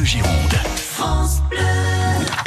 Bleu Gironde. France Bleu.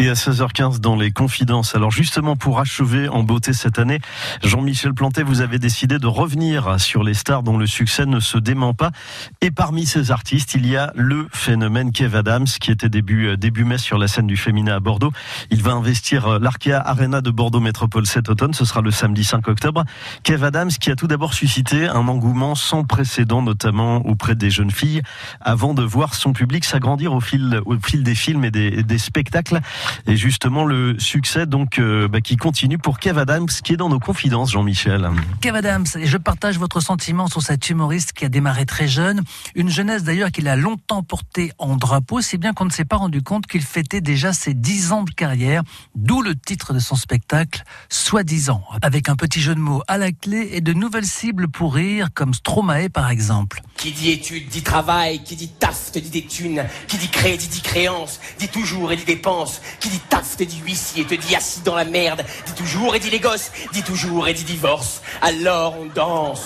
Et à 16h15 dans les confidences. Alors justement pour achever en beauté cette année, Jean-Michel Plantet, vous avez décidé de revenir sur les stars dont le succès ne se dément pas. Et parmi ces artistes, il y a le phénomène Kev Adams qui était début euh, mai sur la scène du féminin à Bordeaux. Il va investir euh, l'Arkea Arena de Bordeaux Métropole cet automne. Ce sera le samedi 5 octobre. Kev Adams qui a tout d'abord suscité un engouement sans précédent, notamment auprès des jeunes filles, avant de voir son public s'agrandir au fil des films et des spectacles. Et justement, le succès donc euh, bah, qui continue pour Kev Adams, qui est dans nos confidences, Jean-Michel. Kev Adams, et je partage votre sentiment sur cet humoriste qui a démarré très jeune, une jeunesse d'ailleurs qu'il a longtemps portée en drapeau, si bien qu'on ne s'est pas rendu compte qu'il fêtait déjà ses 10 ans de carrière, d'où le titre de son spectacle, Soi-disant, avec un petit jeu de mots à la clé et de nouvelles cibles pour rire, comme Stromae par exemple. Qui dit études dit travail, qui dit taf te dit des thunes, qui dit crédit dit créance, dit toujours et dit dépense, qui dit taf te dit huissier, te dit assis dans la merde, dit toujours et dit les gosses, dit toujours et dit divorce. Alors on danse.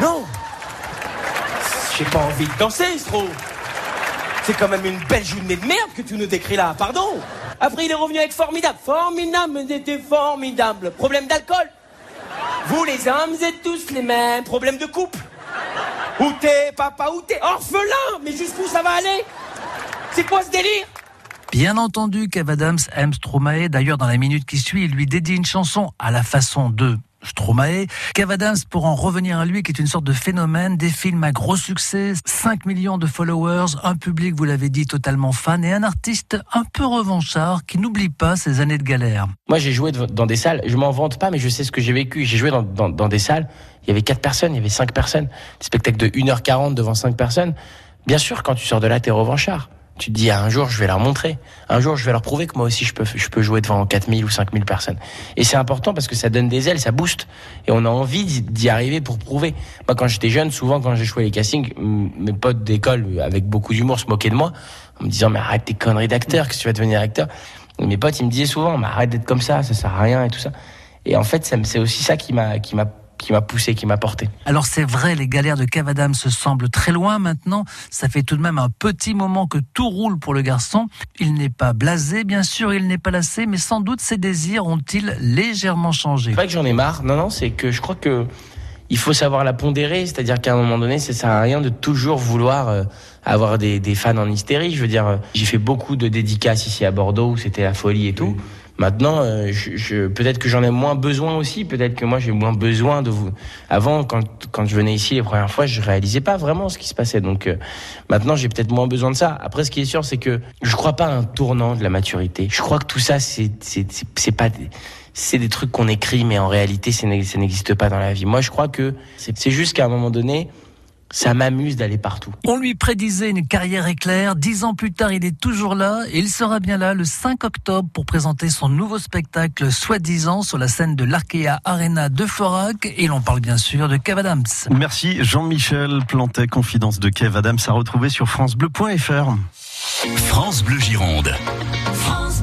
Non. J'ai pas envie de danser, Stro C'est quand même une belle journée de merde que tu nous décris là, pardon. Après il est revenu avec formidable, formidable, c'était formidable. Problème d'alcool. Vous les hommes, êtes tous les mêmes. Problème de couple. Où t'es, papa, où t'es? Orphelin. Mais jusqu'où ça va aller? C'est quoi ce délire? Bien entendu, Kev Adams aime Stromae. D'ailleurs, dans la minute qui suit, il lui dédie une chanson à la façon de Stromae. Kev Adams, pour en revenir à lui, qui est une sorte de phénomène, des films à gros succès, 5 millions de followers, un public, vous l'avez dit, totalement fan, et un artiste un peu revanchard qui n'oublie pas ses années de galère. Moi, j'ai joué dans des salles, je m'en vante pas, mais je sais ce que j'ai vécu. J'ai joué dans, des salles, il y avait 4 personnes, il y avait 5 personnes, des spectacles de 1h40 devant 5 personnes. Bien sûr, quand tu sors de là, t'es revanchard. Tu te dis, un jour, je vais leur montrer. Un jour, je vais leur prouver que moi aussi, je peux, je peux jouer devant 4000 ou 5000 personnes. Et c'est important parce que ça donne des ailes, ça booste. Et on a envie d'y arriver pour prouver. Moi, quand j'étais jeune, souvent, quand j'ai joué les castings, mes potes d'école, avec beaucoup d'humour, se moquaient de moi, en me disant, mais arrête tes conneries d'acteur, que tu vas devenir acteur? Et mes potes, ils me disaient souvent, mais arrête d'être comme ça, ça sert à rien et tout ça. Et en fait, c'est aussi ça qui m'a, qui m'a qui m'a poussé, qui m'a porté. Alors c'est vrai, les galères de Kev Adams se semblent très loin maintenant. Ça fait tout de même un petit moment que tout roule pour le garçon. Il n'est pas blasé, bien sûr, il n'est pas lassé, mais sans doute ses désirs ont-ils légèrement changé. C'est pas que j'en ai marre, non, non, c'est que je crois que il faut savoir la pondérer, c'est-à-dire qu'à un moment donné, ça sert à rien de toujours vouloir euh, avoir des, des, fans en hystérie. Je veux dire, euh, j'ai fait beaucoup de dédicaces ici à Bordeaux où c'était la folie et tout. Maintenant, euh, je, je, peut-être que j'en ai moins besoin aussi. Peut-être que moi, j'ai moins besoin de vous. Avant, quand, quand je venais ici les premières fois, je réalisais pas vraiment ce qui se passait. Donc euh, maintenant, j'ai peut-être moins besoin de ça. Après, ce qui est sûr, c'est que je crois pas à un tournant de la maturité. Je crois que tout ça, c'est c'est pas c'est des trucs qu'on écrit, mais en réalité, ça n'existe pas dans la vie. Moi, je crois que c'est juste qu'à un moment donné, ça m'amuse d'aller partout. On lui prédisait une carrière éclair. Dix ans plus tard, il est toujours là et il sera bien là le 5 octobre pour présenter son nouveau spectacle Soi-disant sur la scène de l'Arkea Arena de Florac. Et l'on parle bien sûr de Kev Adams. Merci Jean-Michel Plantet, confidence de Kev Adams à retrouver sur francebleu.fr. France Bleu Gironde. France